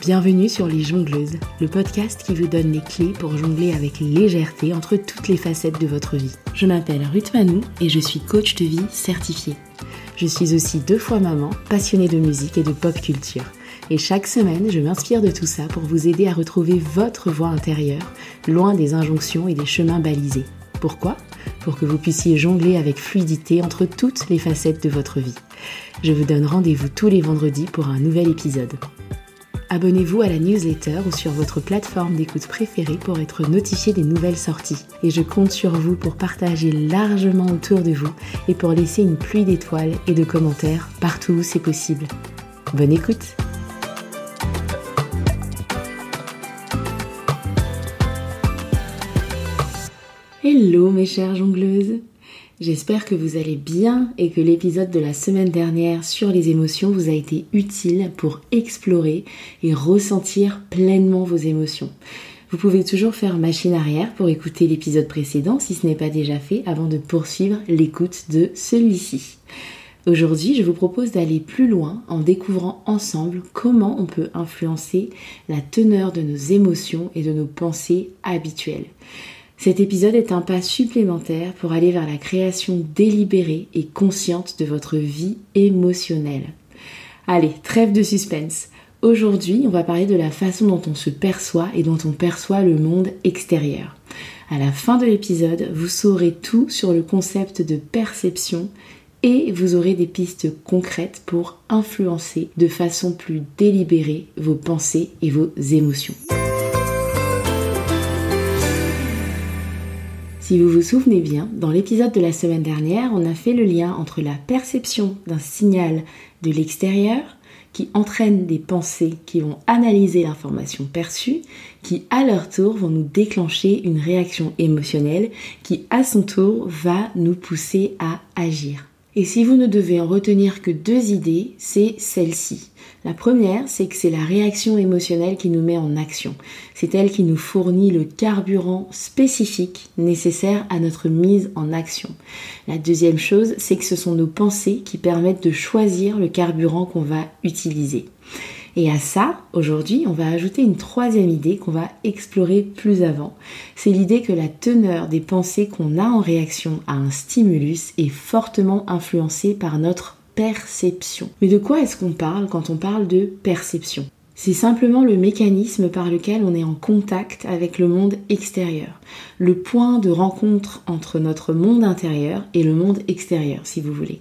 Bienvenue sur Les Jongleuses, le podcast qui vous donne les clés pour jongler avec légèreté entre toutes les facettes de votre vie. Je m'appelle Ruth Manou et je suis coach de vie certifiée. Je suis aussi deux fois maman, passionnée de musique et de pop culture. Et chaque semaine, je m'inspire de tout ça pour vous aider à retrouver votre voix intérieure, loin des injonctions et des chemins balisés. Pourquoi Pour que vous puissiez jongler avec fluidité entre toutes les facettes de votre vie. Je vous donne rendez-vous tous les vendredis pour un nouvel épisode. Abonnez-vous à la newsletter ou sur votre plateforme d'écoute préférée pour être notifié des nouvelles sorties. Et je compte sur vous pour partager largement autour de vous et pour laisser une pluie d'étoiles et de commentaires partout où c'est possible. Bonne écoute Hello mes chères jongleuses J'espère que vous allez bien et que l'épisode de la semaine dernière sur les émotions vous a été utile pour explorer et ressentir pleinement vos émotions. Vous pouvez toujours faire machine arrière pour écouter l'épisode précédent si ce n'est pas déjà fait avant de poursuivre l'écoute de celui-ci. Aujourd'hui, je vous propose d'aller plus loin en découvrant ensemble comment on peut influencer la teneur de nos émotions et de nos pensées habituelles. Cet épisode est un pas supplémentaire pour aller vers la création délibérée et consciente de votre vie émotionnelle. Allez, trêve de suspense. Aujourd'hui, on va parler de la façon dont on se perçoit et dont on perçoit le monde extérieur. À la fin de l'épisode, vous saurez tout sur le concept de perception et vous aurez des pistes concrètes pour influencer de façon plus délibérée vos pensées et vos émotions. Si vous vous souvenez bien, dans l'épisode de la semaine dernière, on a fait le lien entre la perception d'un signal de l'extérieur qui entraîne des pensées qui vont analyser l'information perçue, qui à leur tour vont nous déclencher une réaction émotionnelle qui à son tour va nous pousser à agir. Et si vous ne devez en retenir que deux idées, c'est celle-ci. La première, c'est que c'est la réaction émotionnelle qui nous met en action. C'est elle qui nous fournit le carburant spécifique nécessaire à notre mise en action. La deuxième chose, c'est que ce sont nos pensées qui permettent de choisir le carburant qu'on va utiliser. Et à ça, aujourd'hui, on va ajouter une troisième idée qu'on va explorer plus avant. C'est l'idée que la teneur des pensées qu'on a en réaction à un stimulus est fortement influencée par notre perception. Mais de quoi est-ce qu'on parle quand on parle de perception? C'est simplement le mécanisme par lequel on est en contact avec le monde extérieur, le point de rencontre entre notre monde intérieur et le monde extérieur, si vous voulez.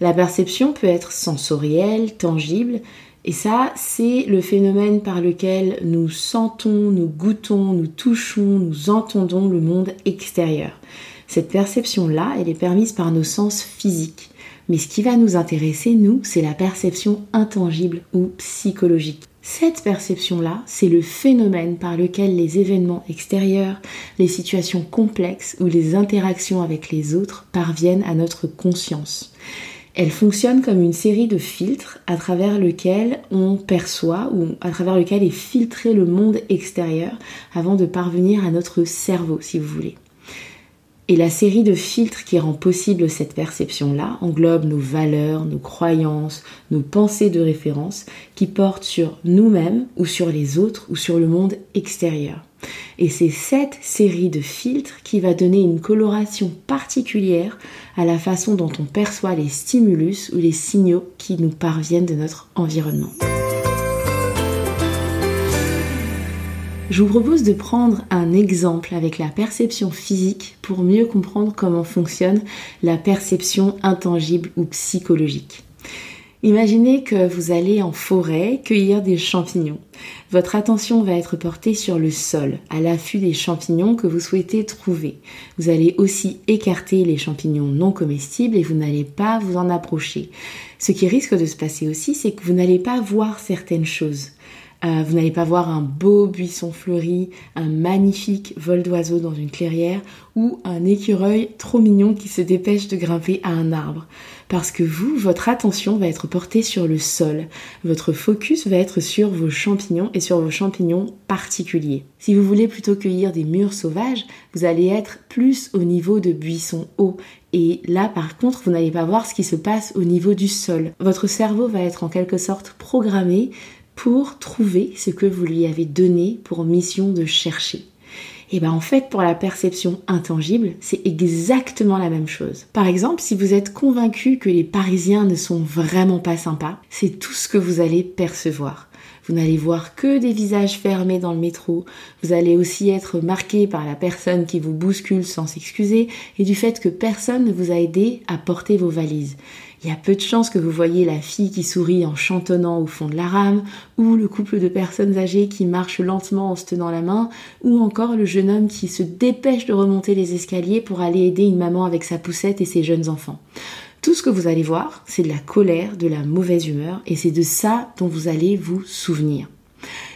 La perception peut être sensorielle, tangible, et ça, c'est le phénomène par lequel nous sentons, nous goûtons, nous touchons, nous entendons le monde extérieur. Cette perception-là, elle est permise par nos sens physiques. Mais ce qui va nous intéresser, nous, c'est la perception intangible ou psychologique. Cette perception-là, c'est le phénomène par lequel les événements extérieurs, les situations complexes ou les interactions avec les autres parviennent à notre conscience. Elle fonctionne comme une série de filtres à travers lequel on perçoit ou à travers lequel est filtré le monde extérieur avant de parvenir à notre cerveau, si vous voulez. Et la série de filtres qui rend possible cette perception-là englobe nos valeurs, nos croyances, nos pensées de référence qui portent sur nous-mêmes ou sur les autres ou sur le monde extérieur. Et c'est cette série de filtres qui va donner une coloration particulière à la façon dont on perçoit les stimulus ou les signaux qui nous parviennent de notre environnement. Je vous propose de prendre un exemple avec la perception physique pour mieux comprendre comment fonctionne la perception intangible ou psychologique. Imaginez que vous allez en forêt cueillir des champignons. Votre attention va être portée sur le sol, à l'affût des champignons que vous souhaitez trouver. Vous allez aussi écarter les champignons non comestibles et vous n'allez pas vous en approcher. Ce qui risque de se passer aussi, c'est que vous n'allez pas voir certaines choses. Euh, vous n'allez pas voir un beau buisson fleuri, un magnifique vol d'oiseau dans une clairière ou un écureuil trop mignon qui se dépêche de grimper à un arbre. Parce que vous, votre attention va être portée sur le sol. Votre focus va être sur vos champignons et sur vos champignons particuliers. Si vous voulez plutôt cueillir des murs sauvages, vous allez être plus au niveau de buissons hauts. Et là, par contre, vous n'allez pas voir ce qui se passe au niveau du sol. Votre cerveau va être en quelque sorte programmé pour trouver ce que vous lui avez donné pour mission de chercher. Et bien en fait, pour la perception intangible, c'est exactement la même chose. Par exemple, si vous êtes convaincu que les Parisiens ne sont vraiment pas sympas, c'est tout ce que vous allez percevoir. Vous n'allez voir que des visages fermés dans le métro. Vous allez aussi être marqué par la personne qui vous bouscule sans s'excuser et du fait que personne ne vous a aidé à porter vos valises. Il y a peu de chances que vous voyez la fille qui sourit en chantonnant au fond de la rame, ou le couple de personnes âgées qui marchent lentement en se tenant la main, ou encore le jeune homme qui se dépêche de remonter les escaliers pour aller aider une maman avec sa poussette et ses jeunes enfants. Tout ce que vous allez voir, c'est de la colère, de la mauvaise humeur, et c'est de ça dont vous allez vous souvenir.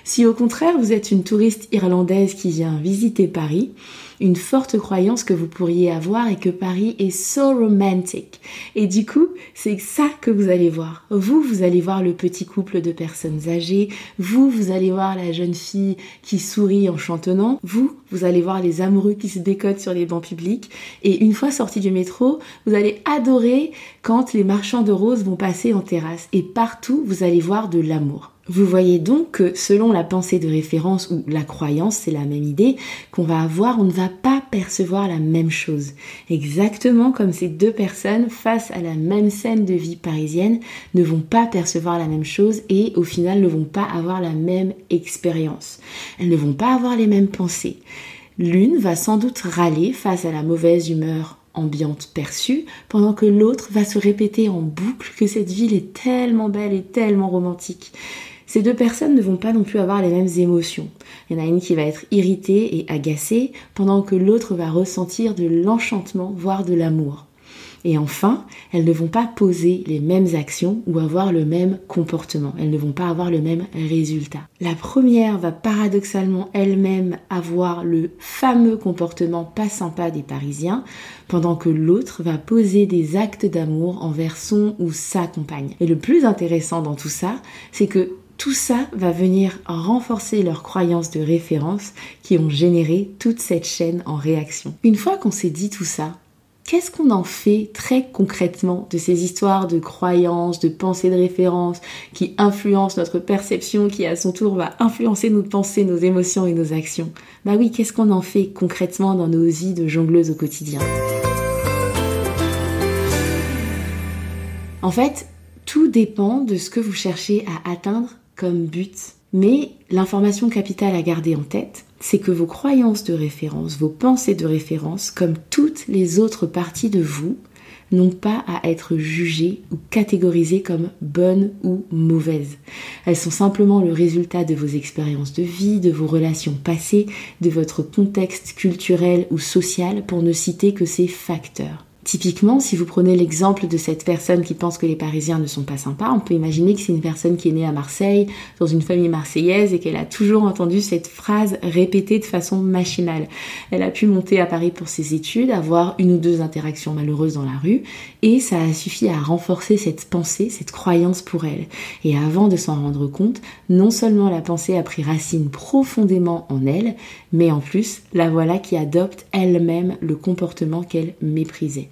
Si au contraire vous êtes une touriste irlandaise qui vient visiter Paris, une forte croyance que vous pourriez avoir est que Paris est so romantic. Et du coup, c'est ça que vous allez voir. Vous, vous allez voir le petit couple de personnes âgées. Vous, vous allez voir la jeune fille qui sourit en chantonnant. Vous, vous allez voir les amoureux qui se décotent sur les bancs publics. Et une fois sorti du métro, vous allez adorer quand les marchands de roses vont passer en terrasse. Et partout, vous allez voir de l'amour. Vous voyez donc que selon la pensée de référence ou la croyance, c'est la même idée qu'on va avoir, on ne va pas percevoir la même chose. Exactement comme ces deux personnes face à la même scène de vie parisienne ne vont pas percevoir la même chose et au final ne vont pas avoir la même expérience. Elles ne vont pas avoir les mêmes pensées. L'une va sans doute râler face à la mauvaise humeur ambiante perçue, pendant que l'autre va se répéter en boucle que cette ville est tellement belle et tellement romantique. Ces deux personnes ne vont pas non plus avoir les mêmes émotions. Il y en a une qui va être irritée et agacée, pendant que l'autre va ressentir de l'enchantement, voire de l'amour. Et enfin, elles ne vont pas poser les mêmes actions ou avoir le même comportement. Elles ne vont pas avoir le même résultat. La première va paradoxalement elle-même avoir le fameux comportement pas sympa des Parisiens, pendant que l'autre va poser des actes d'amour envers son ou sa compagne. Et le plus intéressant dans tout ça, c'est que tout ça va venir renforcer leurs croyances de référence qui ont généré toute cette chaîne en réaction. Une fois qu'on s'est dit tout ça, qu'est-ce qu'on en fait très concrètement de ces histoires de croyances, de pensées de référence qui influencent notre perception, qui à son tour va influencer nos pensées, nos émotions et nos actions? Bah oui, qu'est-ce qu'on en fait concrètement dans nos vies de jongleuses au quotidien? En fait, tout dépend de ce que vous cherchez à atteindre but. Mais l'information capitale à garder en tête, c'est que vos croyances de référence, vos pensées de référence, comme toutes les autres parties de vous, n'ont pas à être jugées ou catégorisées comme bonnes ou mauvaises. Elles sont simplement le résultat de vos expériences de vie, de vos relations passées, de votre contexte culturel ou social, pour ne citer que ces facteurs. Typiquement, si vous prenez l'exemple de cette personne qui pense que les Parisiens ne sont pas sympas, on peut imaginer que c'est une personne qui est née à Marseille, dans une famille marseillaise, et qu'elle a toujours entendu cette phrase répétée de façon machinale. Elle a pu monter à Paris pour ses études, avoir une ou deux interactions malheureuses dans la rue, et ça a suffi à renforcer cette pensée, cette croyance pour elle. Et avant de s'en rendre compte, non seulement la pensée a pris racine profondément en elle, mais en plus, la voilà qui adopte elle-même le comportement qu'elle méprisait.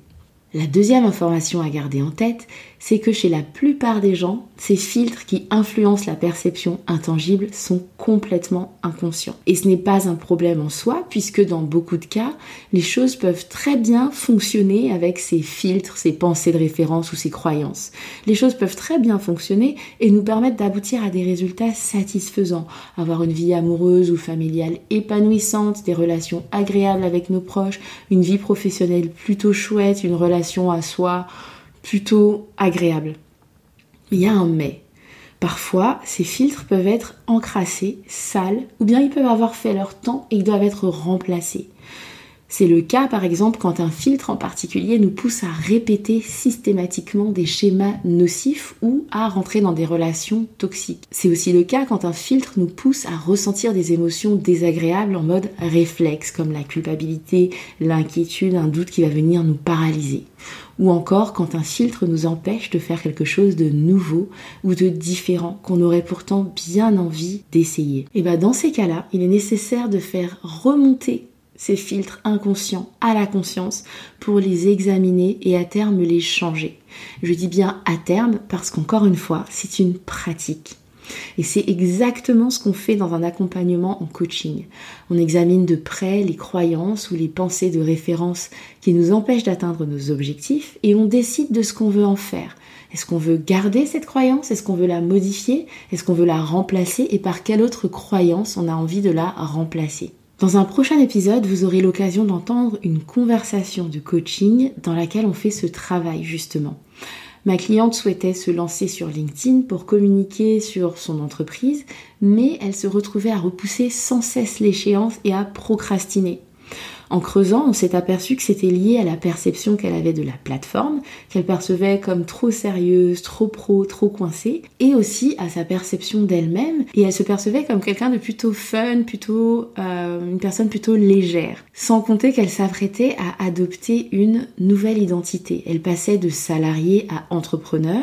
La deuxième information à garder en tête, c'est que chez la plupart des gens, ces filtres qui influencent la perception intangible sont complètement inconscients. Et ce n'est pas un problème en soi, puisque dans beaucoup de cas, les choses peuvent très bien fonctionner avec ces filtres, ces pensées de référence ou ces croyances. Les choses peuvent très bien fonctionner et nous permettre d'aboutir à des résultats satisfaisants, avoir une vie amoureuse ou familiale épanouissante, des relations agréables avec nos proches, une vie professionnelle plutôt chouette, une relation à soi plutôt agréable. Il y a un mais. Parfois, ces filtres peuvent être encrassés, sales, ou bien ils peuvent avoir fait leur temps et ils doivent être remplacés. C'est le cas par exemple quand un filtre en particulier nous pousse à répéter systématiquement des schémas nocifs ou à rentrer dans des relations toxiques. C'est aussi le cas quand un filtre nous pousse à ressentir des émotions désagréables en mode réflexe comme la culpabilité, l'inquiétude, un doute qui va venir nous paralyser. Ou encore quand un filtre nous empêche de faire quelque chose de nouveau ou de différent qu'on aurait pourtant bien envie d'essayer. Et bien dans ces cas-là, il est nécessaire de faire remonter ces filtres inconscients à la conscience pour les examiner et à terme les changer. Je dis bien à terme parce qu'encore une fois, c'est une pratique. Et c'est exactement ce qu'on fait dans un accompagnement en coaching. On examine de près les croyances ou les pensées de référence qui nous empêchent d'atteindre nos objectifs et on décide de ce qu'on veut en faire. Est-ce qu'on veut garder cette croyance? Est-ce qu'on veut la modifier? Est-ce qu'on veut la remplacer? Et par quelle autre croyance on a envie de la remplacer? Dans un prochain épisode, vous aurez l'occasion d'entendre une conversation de coaching dans laquelle on fait ce travail justement. Ma cliente souhaitait se lancer sur LinkedIn pour communiquer sur son entreprise, mais elle se retrouvait à repousser sans cesse l'échéance et à procrastiner. En creusant, on s'est aperçu que c'était lié à la perception qu'elle avait de la plateforme, qu'elle percevait comme trop sérieuse, trop pro, trop coincée, et aussi à sa perception d'elle-même. Et elle se percevait comme quelqu'un de plutôt fun, plutôt euh, une personne plutôt légère. Sans compter qu'elle s'apprêtait à adopter une nouvelle identité. Elle passait de salariée à entrepreneur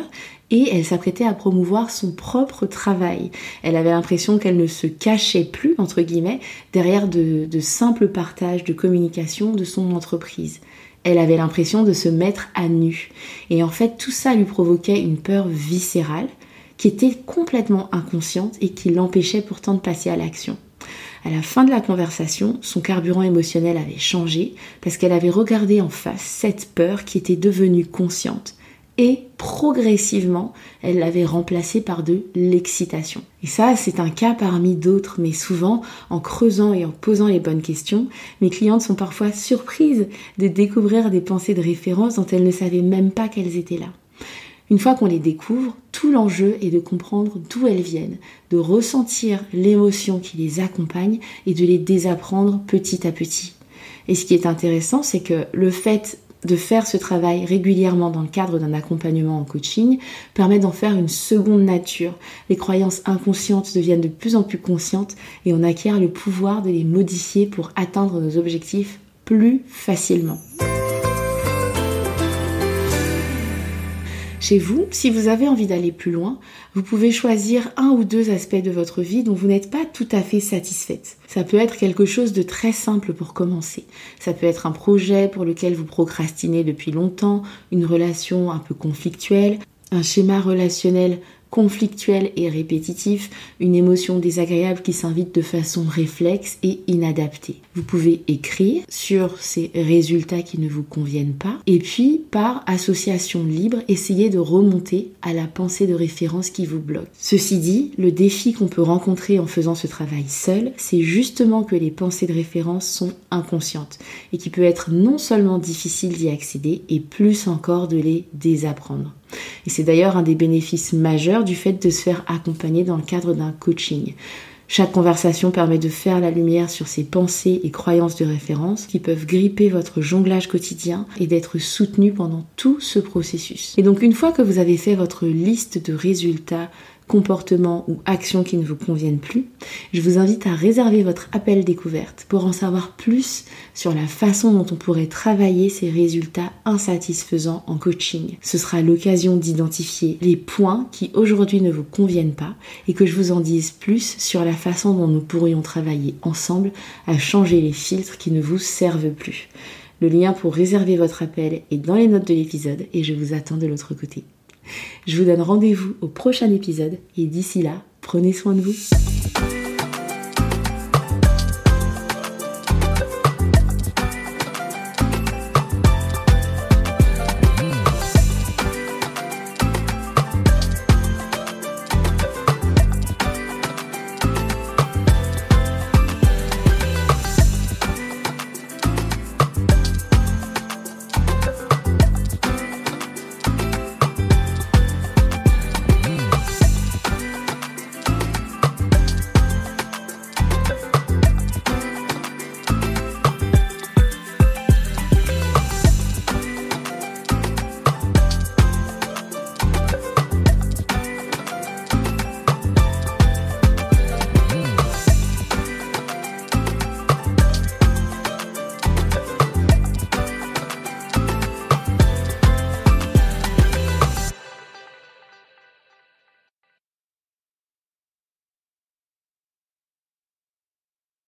et elle s'apprêtait à promouvoir son propre travail. Elle avait l'impression qu'elle ne se cachait plus, entre guillemets, derrière de, simples partages de communication de son entreprise. Elle avait l'impression de se mettre à nu. Et en fait, tout ça lui provoquait une peur viscérale qui était complètement inconsciente et qui l'empêchait pourtant de passer à l'action. À la fin de la conversation, son carburant émotionnel avait changé parce qu'elle avait regardé en face cette peur qui était devenue consciente et progressivement, elle l'avait remplacé par de l'excitation. Et ça, c'est un cas parmi d'autres, mais souvent, en creusant et en posant les bonnes questions, mes clientes sont parfois surprises de découvrir des pensées de référence dont elles ne savaient même pas qu'elles étaient là. Une fois qu'on les découvre, tout l'enjeu est de comprendre d'où elles viennent, de ressentir l'émotion qui les accompagne et de les désapprendre petit à petit. Et ce qui est intéressant, c'est que le fait de faire ce travail régulièrement dans le cadre d'un accompagnement en coaching permet d'en faire une seconde nature. Les croyances inconscientes deviennent de plus en plus conscientes et on acquiert le pouvoir de les modifier pour atteindre nos objectifs plus facilement. Chez vous, si vous avez envie d'aller plus loin, vous pouvez choisir un ou deux aspects de votre vie dont vous n'êtes pas tout à fait satisfaite. Ça peut être quelque chose de très simple pour commencer. Ça peut être un projet pour lequel vous procrastinez depuis longtemps, une relation un peu conflictuelle, un schéma relationnel conflictuel et répétitif, une émotion désagréable qui s'invite de façon réflexe et inadaptée. Vous pouvez écrire sur ces résultats qui ne vous conviennent pas et puis par association libre, essayer de remonter à la pensée de référence qui vous bloque. Ceci dit, le défi qu'on peut rencontrer en faisant ce travail seul, c'est justement que les pensées de référence sont inconscientes et qu'il peut être non seulement difficile d'y accéder et plus encore de les désapprendre. Et c'est d'ailleurs un des bénéfices majeurs du fait de se faire accompagner dans le cadre d'un coaching. Chaque conversation permet de faire la lumière sur ces pensées et croyances de référence qui peuvent gripper votre jonglage quotidien et d'être soutenu pendant tout ce processus. Et donc une fois que vous avez fait votre liste de résultats comportements ou actions qui ne vous conviennent plus, je vous invite à réserver votre appel découverte pour en savoir plus sur la façon dont on pourrait travailler ces résultats insatisfaisants en coaching. Ce sera l'occasion d'identifier les points qui aujourd'hui ne vous conviennent pas et que je vous en dise plus sur la façon dont nous pourrions travailler ensemble à changer les filtres qui ne vous servent plus. Le lien pour réserver votre appel est dans les notes de l'épisode et je vous attends de l'autre côté. Je vous donne rendez-vous au prochain épisode et d'ici là, prenez soin de vous.